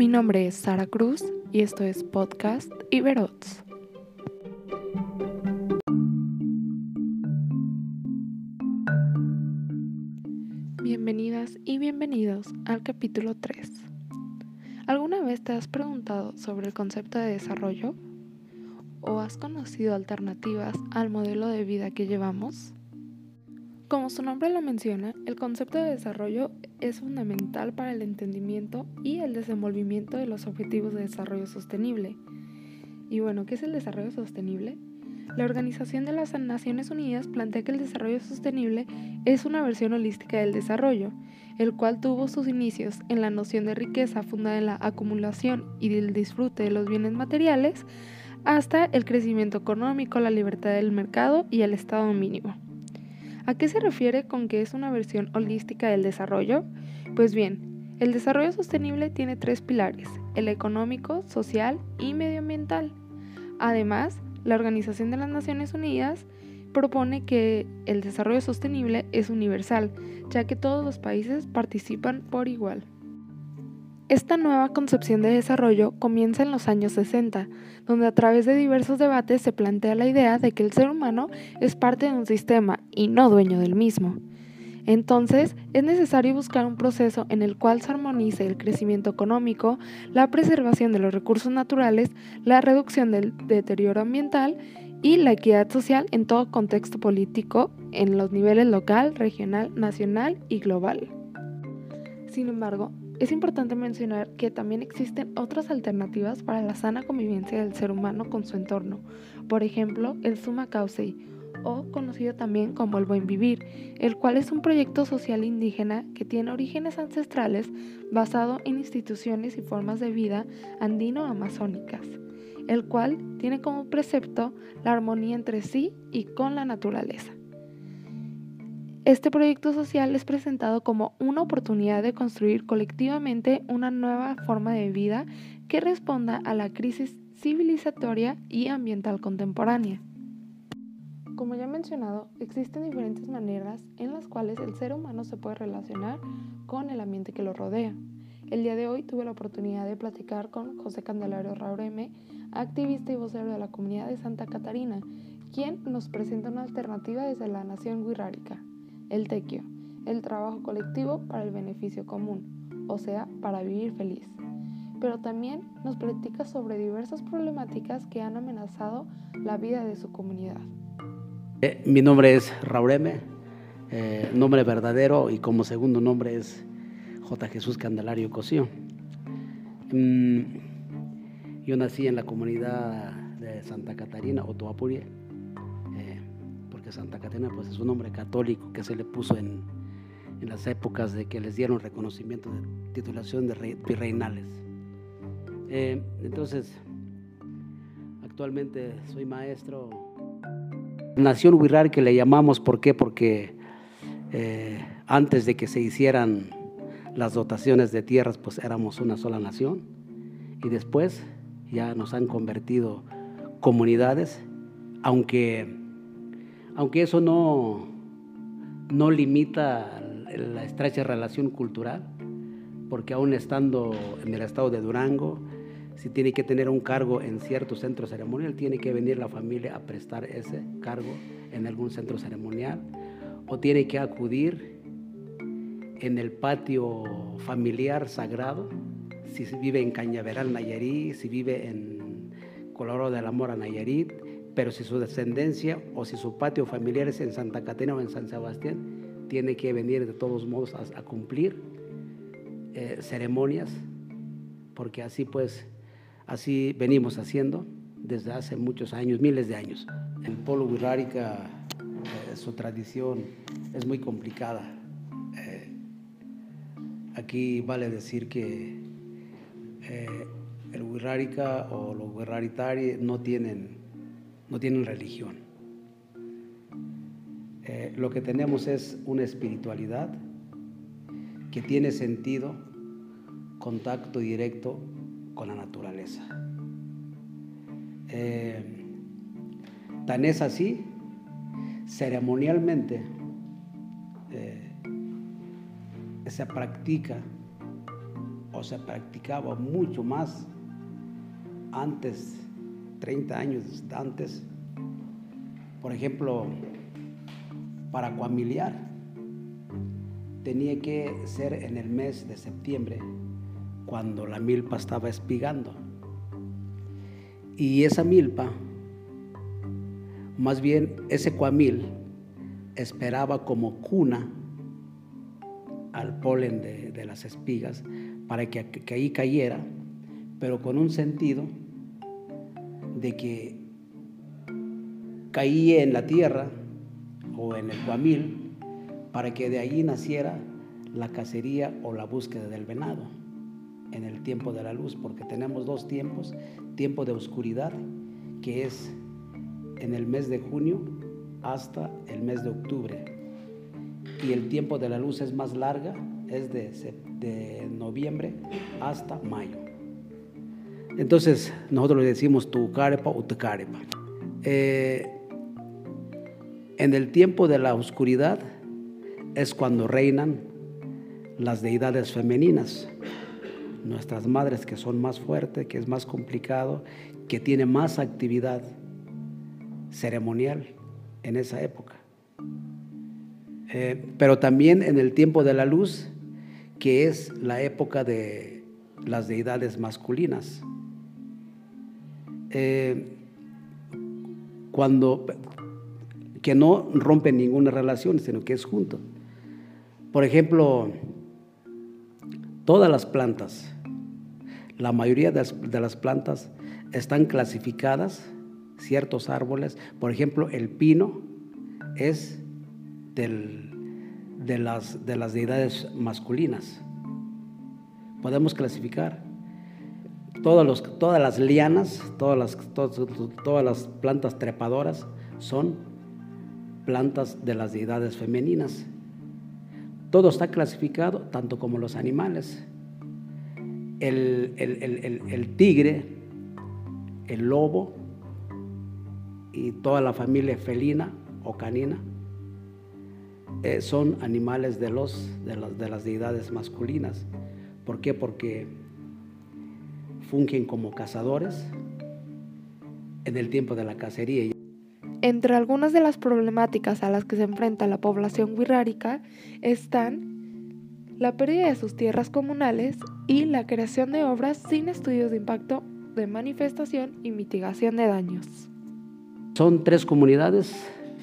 Mi nombre es Sara Cruz y esto es Podcast Iberots. Bienvenidas y bienvenidos al capítulo 3. ¿Alguna vez te has preguntado sobre el concepto de desarrollo? ¿O has conocido alternativas al modelo de vida que llevamos? Como su nombre lo menciona, el concepto de desarrollo es fundamental para el entendimiento y el desenvolvimiento de los objetivos de desarrollo sostenible. Y bueno, ¿qué es el desarrollo sostenible? La Organización de las Naciones Unidas plantea que el desarrollo sostenible es una versión holística del desarrollo, el cual tuvo sus inicios en la noción de riqueza fundada en la acumulación y del disfrute de los bienes materiales, hasta el crecimiento económico, la libertad del mercado y el estado mínimo. ¿A qué se refiere con que es una versión holística del desarrollo? Pues bien, el desarrollo sostenible tiene tres pilares, el económico, social y medioambiental. Además, la Organización de las Naciones Unidas propone que el desarrollo sostenible es universal, ya que todos los países participan por igual. Esta nueva concepción de desarrollo comienza en los años 60, donde a través de diversos debates se plantea la idea de que el ser humano es parte de un sistema y no dueño del mismo. Entonces, es necesario buscar un proceso en el cual se armonice el crecimiento económico, la preservación de los recursos naturales, la reducción del deterioro ambiental y la equidad social en todo contexto político en los niveles local, regional, nacional y global. Sin embargo, es importante mencionar que también existen otras alternativas para la sana convivencia del ser humano con su entorno, por ejemplo, el Summa Causei, o conocido también como el Buen Vivir, el cual es un proyecto social indígena que tiene orígenes ancestrales basado en instituciones y formas de vida andino-amazónicas, el cual tiene como precepto la armonía entre sí y con la naturaleza. Este proyecto social es presentado como una oportunidad de construir colectivamente una nueva forma de vida que responda a la crisis civilizatoria y ambiental contemporánea. Como ya he mencionado, existen diferentes maneras en las cuales el ser humano se puede relacionar con el ambiente que lo rodea. El día de hoy tuve la oportunidad de platicar con José Candelario Raureme, activista y vocero de la comunidad de Santa Catarina, quien nos presenta una alternativa desde la nación wixárika el tequio, el trabajo colectivo para el beneficio común, o sea, para vivir feliz. Pero también nos platica sobre diversas problemáticas que han amenazado la vida de su comunidad. Eh, mi nombre es Raureme, eh, nombre verdadero y como segundo nombre es J. Jesús Candelario Cosío. Mm, yo nací en la comunidad de Santa Catarina, Otoapurie Santa Catarina pues es un nombre católico que se le puso en, en las épocas de que les dieron reconocimiento de titulación de virreinales. Eh, entonces, actualmente soy maestro. Nación Huirrar que le llamamos, ¿por qué? Porque eh, antes de que se hicieran las dotaciones de tierras, pues éramos una sola nación. Y después ya nos han convertido comunidades, aunque aunque eso no, no limita la estrecha relación cultural, porque aún estando en el estado de Durango, si tiene que tener un cargo en cierto centro ceremonial, tiene que venir la familia a prestar ese cargo en algún centro ceremonial, o tiene que acudir en el patio familiar sagrado, si vive en Cañaveral, Nayarit, si vive en Colorado de la Mora, Nayarit, pero si su descendencia o si su patio familiar es en Santa Catarina o en San Sebastián, tiene que venir de todos modos a, cumplir eh, ceremonias, porque así pues, así venimos haciendo desde hace muchos años, miles de años. El polo wixárika, eh, su tradición es muy complicada. Eh, aquí vale decir que el wixárika o los wixáritari no tienen no tienen religión. Eh, lo que tenemos es una espiritualidad que tiene sentido, contacto directo con la naturaleza. Eh, tan es así, ceremonialmente eh, se practica o se practicaba mucho más antes, 30 años antes. Por ejemplo, para cuamiliar tenía que ser en el mes de septiembre, cuando la milpa estaba espigando. Y esa milpa, más bien ese cuamil, esperaba como cuna al polen de, las espigas para que, que, ahí cayera, pero con un sentido de que caía en la tierra o en el cuamil para que de allí naciera la cacería o la búsqueda del venado en el tiempo de la luz, porque tenemos dos tiempos, tiempo de oscuridad, que es en el mes de junio hasta el mes de octubre, y el tiempo de la luz es más larga, es de, noviembre hasta mayo. Entonces, nosotros le decimos tu carepa o tu carepa. Eh, en el tiempo de la oscuridad es cuando reinan las deidades femeninas, nuestras madres que son más fuertes, que es más complicado, que tiene más actividad ceremonial en esa época. Eh, pero también en el tiempo de la luz, que es la época de las deidades masculinas. Eh, cuando que no rompen ninguna relación, sino que es junto. Por ejemplo, todas las plantas, la mayoría de las, plantas están clasificadas, ciertos árboles, por ejemplo, el pino es de, las, de las deidades masculinas. Podemos clasificar todas, los, todas las lianas, todas las, todas las plantas trepadoras son plantas de las deidades femeninas. Todo está clasificado, tanto como los animales. El, tigre, el lobo y toda la familia felina o canina eh, son animales de, los, las, de las deidades masculinas. ¿Por qué? Porque fungen como cazadores en el tiempo de la cacería. Entre algunas de las problemáticas a las que se enfrenta la población wixárika están la pérdida de sus tierras comunales y la creación de obras sin estudios de impacto de manifestación y mitigación de daños. Son tres comunidades,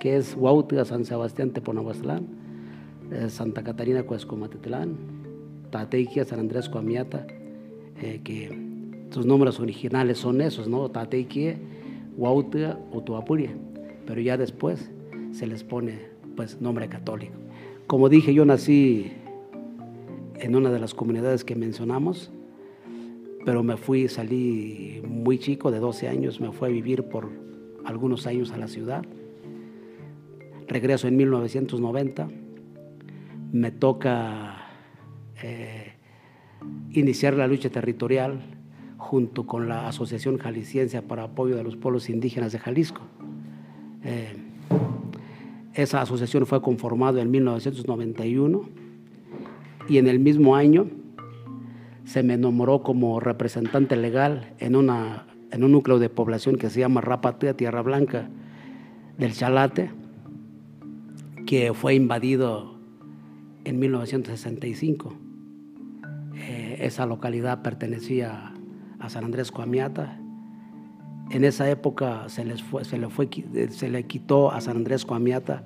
que es Huautla, San Sebastián, Teponabastlán, eh, Santa Catarina, Cuescomatitlán, Tateiquia, San Andrés, Coamiata, eh, que sus nombres originales son esos, ¿no? Tateiquia, Huautla, Utuapuria pero ya después se les pone pues nombre católico. Como dije, yo nací en una de las comunidades que mencionamos, pero me fui, salí muy chico, de 12 años, me fui a vivir por algunos años a la ciudad. Regreso en 1990, me toca eh, iniciar la lucha territorial junto con la Asociación Jalisciense para Apoyo de los Pueblos Indígenas de Jalisco. Eh, esa asociación fue conformada en 1991 y en el mismo año se me nombró como representante legal en, una, en un núcleo de población que se llama Rapatea, Tierra Blanca del Chalate, que fue invadido en 1965. Eh, esa localidad pertenecía a San Andrés Coamiata en esa época se, les se, le fue, se le quitó a San Andrés Coamiata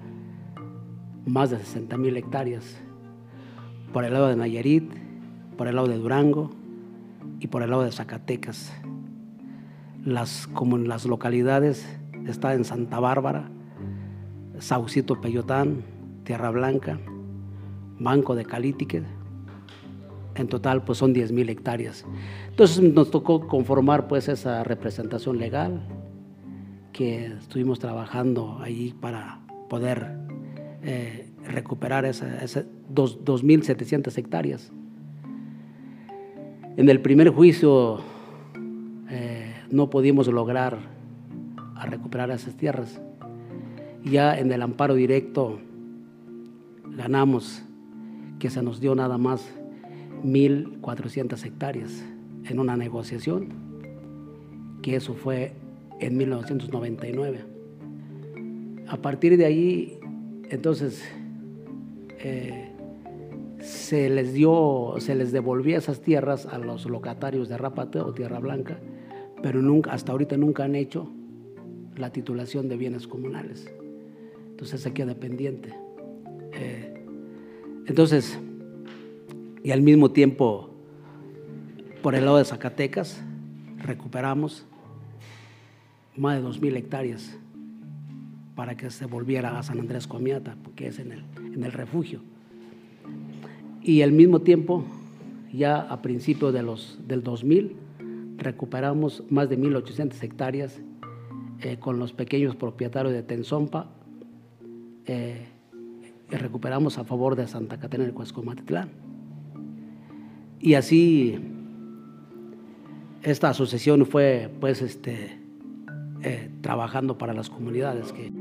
más de 60 mil hectáreas por el lado de Nayarit, por el lado de Durango y por el lado de Zacatecas. Las, como en las localidades está en Santa Bárbara, Saucito Peyotán, Tierra Blanca, Banco de Calitique, en total pues son 10 mil hectáreas. Entonces nos tocó conformar pues esa representación legal que estuvimos trabajando ahí para poder eh, recuperar esas 2.700 hectáreas. En el primer juicio eh, no pudimos lograr recuperar esas tierras. Ya en el amparo directo ganamos que se nos dio nada más 1.400 hectáreas en una negociación, que eso fue en 1999. A partir de ahí, entonces, eh, se les dio, se les devolvía esas tierras a los locatarios de Rapate o Tierra Blanca, pero nunca, hasta ahorita nunca han hecho la titulación de bienes comunales. Entonces se queda pendiente. Eh, entonces, y al mismo tiempo, por el lado de Zacatecas, recuperamos más de 2.000 hectáreas para que se volviera a San Andrés Comiata, porque es en el, en el refugio. Y al mismo tiempo, ya a principios de del 2000, recuperamos más de 1.800 hectáreas eh, con los pequeños propietarios de Tenzompa. Eh, recuperamos a favor de Santa Catarina del Cuescomatitlán. Y así esta asociación fue pues este, eh, trabajando para las comunidades que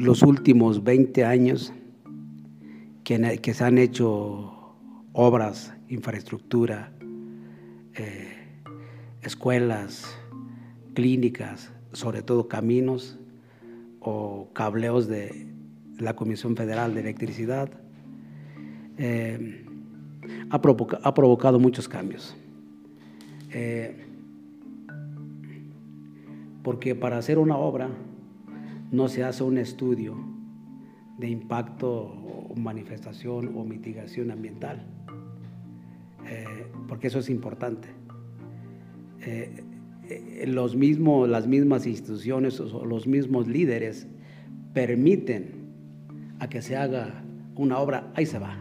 los últimos 20 años que, que se han hecho obras, infraestructura, eh, escuelas, clínicas, sobre todo caminos o cableos de la Comisión Federal de Electricidad, eh, ha, provocado muchos cambios. Eh, porque para hacer una obra no se hace un estudio de impacto manifestación o mitigación ambiental, eh, porque eso es importante. Eh, eh, los mismos, las mismas instituciones o los mismos líderes permiten a que se haga una obra, ahí se va,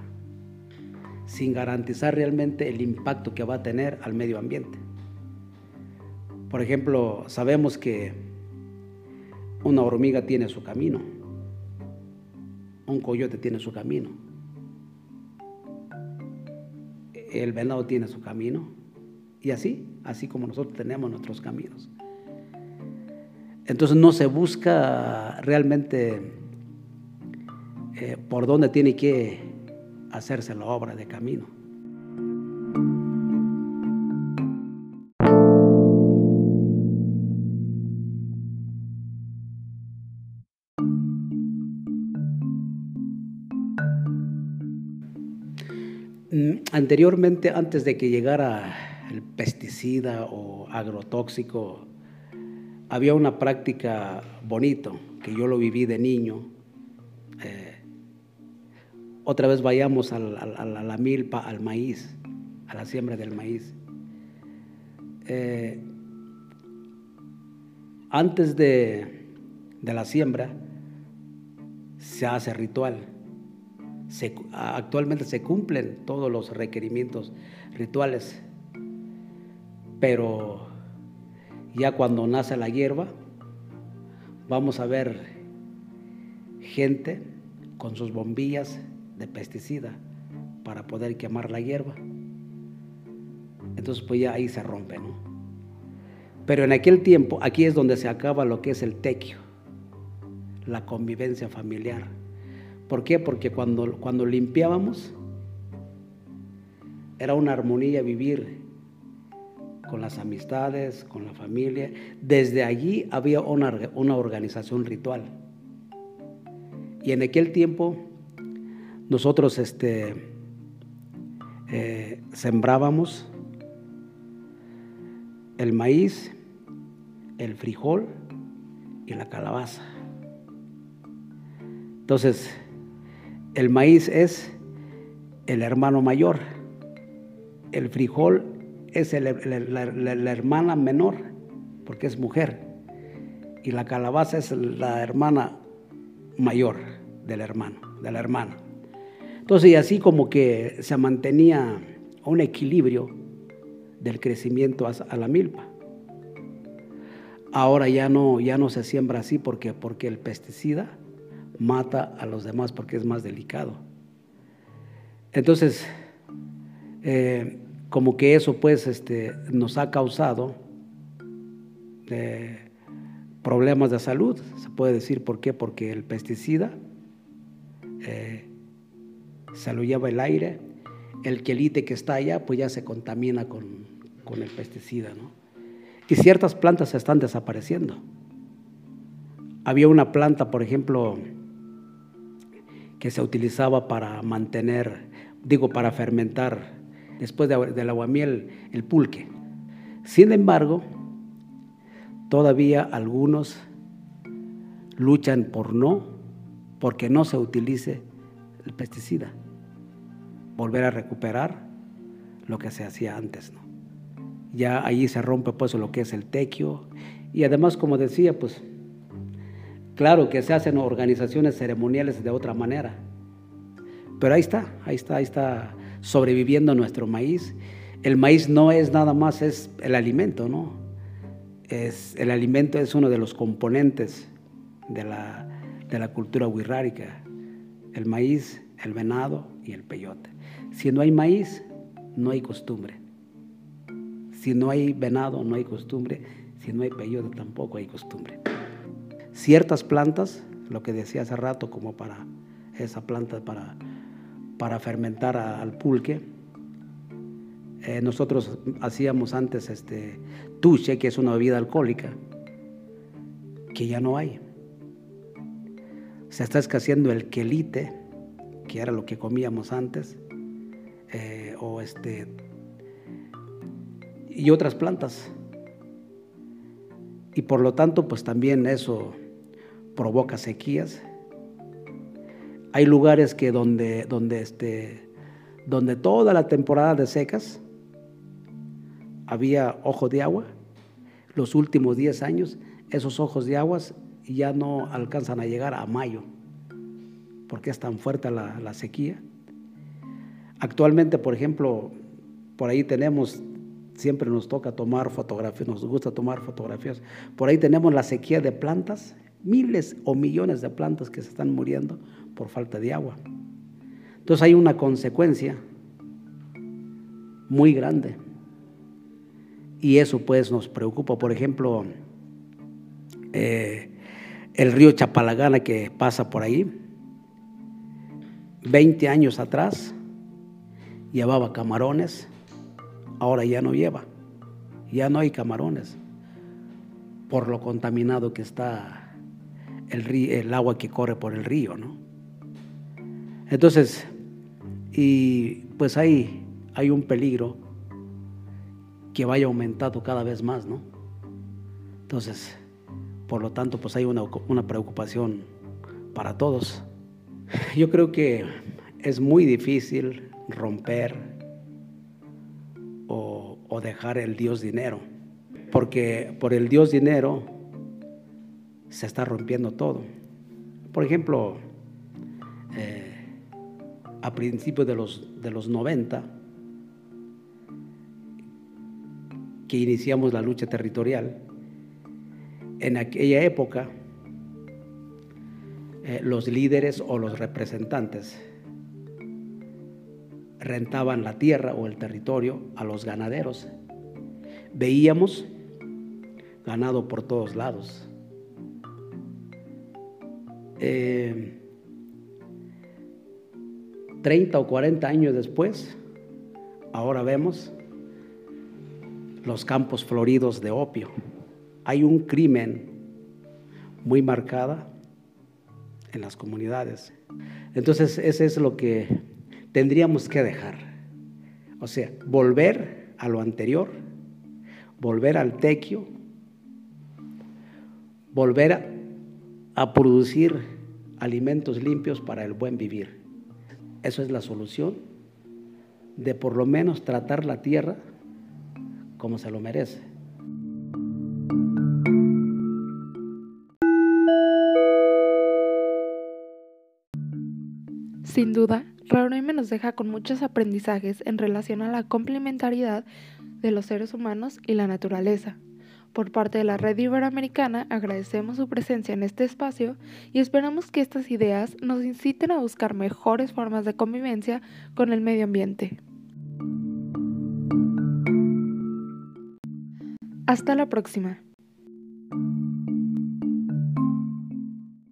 sin garantizar realmente el impacto que va a tener al medio ambiente. Por ejemplo, sabemos que una hormiga tiene su camino. Un coyote tiene su camino. El venado tiene su camino. Y así, así como nosotros tenemos nuestros caminos. Entonces no se busca realmente eh, por dónde tiene que hacerse la obra de camino. Anteriormente, antes de que llegara pesticida o agrotóxico, había una práctica bonito que yo lo viví de niño. Eh, otra vez vayamos a la, milpa, al maíz, a la siembra del maíz. Eh, antes de, de la siembra se hace ritual actualmente se cumplen todos los requerimientos rituales, pero ya cuando nace la hierba, vamos a ver gente con sus bombillas de pesticida para poder quemar la hierba. Entonces pues ya ahí se rompe, ¿no? Pero en aquel tiempo, aquí es donde se acaba lo que es el tequio, la convivencia familiar ¿Por qué? Porque cuando, cuando limpiábamos era una armonía vivir con las amistades, con la familia. Desde allí había una, una organización ritual. Y en aquel tiempo nosotros este, eh, sembrábamos el maíz, el frijol y la calabaza. Entonces, el maíz es el hermano mayor, el frijol es la, hermana menor, porque es mujer, y la calabaza es la hermana mayor del hermano, de la hermana. Entonces, y así como que se mantenía un equilibrio del crecimiento a la milpa. Ahora ya no, ya no se siembra así porque, porque el pesticida mata a los demás porque es más delicado. Entonces, eh, como que eso pues este, nos ha causado eh, problemas de salud, se puede decir por qué, porque el pesticida eh, se lo lleva el aire, el quelite que está allá pues ya se contamina con, con el pesticida, ¿no? Y ciertas plantas se están desapareciendo. Había una planta, por ejemplo, que se utilizaba para mantener, digo, para fermentar, después del aguamiel, el pulque. Sin embargo, todavía algunos luchan por no, porque no se utilice el pesticida. Volver a recuperar lo que se hacía antes. Ya ahí se rompe pues lo que es el tequio y además, como decía, pues Claro que se hacen organizaciones ceremoniales de otra manera, pero ahí está, ahí está, ahí está sobreviviendo nuestro maíz. El maíz no es nada más, es el alimento, ¿no? Es, el alimento es uno de los componentes de la, de la cultura wixárika. El maíz, el venado y el peyote. Si no hay maíz, no hay costumbre. Si no hay venado, no hay costumbre. Si no hay peyote, tampoco hay costumbre ciertas plantas, lo que decía hace rato, como para esa planta para, para fermentar al pulque. Eh, nosotros hacíamos antes este tuche, que es una bebida alcohólica, que ya no hay. Se está escaseando el quelite, que era lo que comíamos antes, eh, o este, y otras plantas. Y por lo tanto, pues también eso provoca sequías. Hay lugares que donde, donde, este, donde toda la temporada de secas había ojos de agua. Los últimos 10 años, esos ojos de aguas ya no alcanzan a llegar a mayo, porque es tan fuerte la sequía. Actualmente, por ejemplo, por ahí tenemos siempre nos toca tomar fotografías, nos gusta tomar fotografías. Por ahí tenemos la sequía de plantas miles o millones de plantas que se están muriendo por falta de agua. Entonces hay una consecuencia muy grande. Y eso pues nos preocupa. Por ejemplo, eh, el río Chapalagana que pasa por ahí, 20 años atrás llevaba camarones, ahora ya no lleva, ya no hay camarones por lo contaminado que está el, agua que corre por el río, ¿no? Entonces, y pues ahí hay un peligro que vaya aumentando cada vez más, ¿no? Entonces, por lo tanto, pues hay una, una preocupación para todos. Yo creo que es muy difícil romper o, o dejar el Dios dinero, porque por el Dios dinero se está rompiendo todo. Por ejemplo, a principios de los, de los 90, que iniciamos la lucha territorial, en aquella época eh, los líderes o los representantes rentaban la tierra o el territorio a los ganaderos. Veíamos ganado por todos lados 30 eh, o 40 años después, ahora vemos los campos floridos de opio. Hay un crimen muy marcada en las comunidades. Entonces, ese es lo que tendríamos que dejar. O sea, volver a lo anterior, volver al tequio, volver a a producir alimentos limpios para el buen vivir. Eso es la solución de por lo menos tratar la tierra como se lo merece. Sin duda, Raureme nos deja con muchos aprendizajes en relación a la complementariedad de los seres humanos y la naturaleza. Por parte de la Red Iberoamericana agradecemos su presencia en este espacio y esperamos que estas ideas nos inciten a buscar mejores formas de convivencia con el medio ambiente. Hasta la próxima.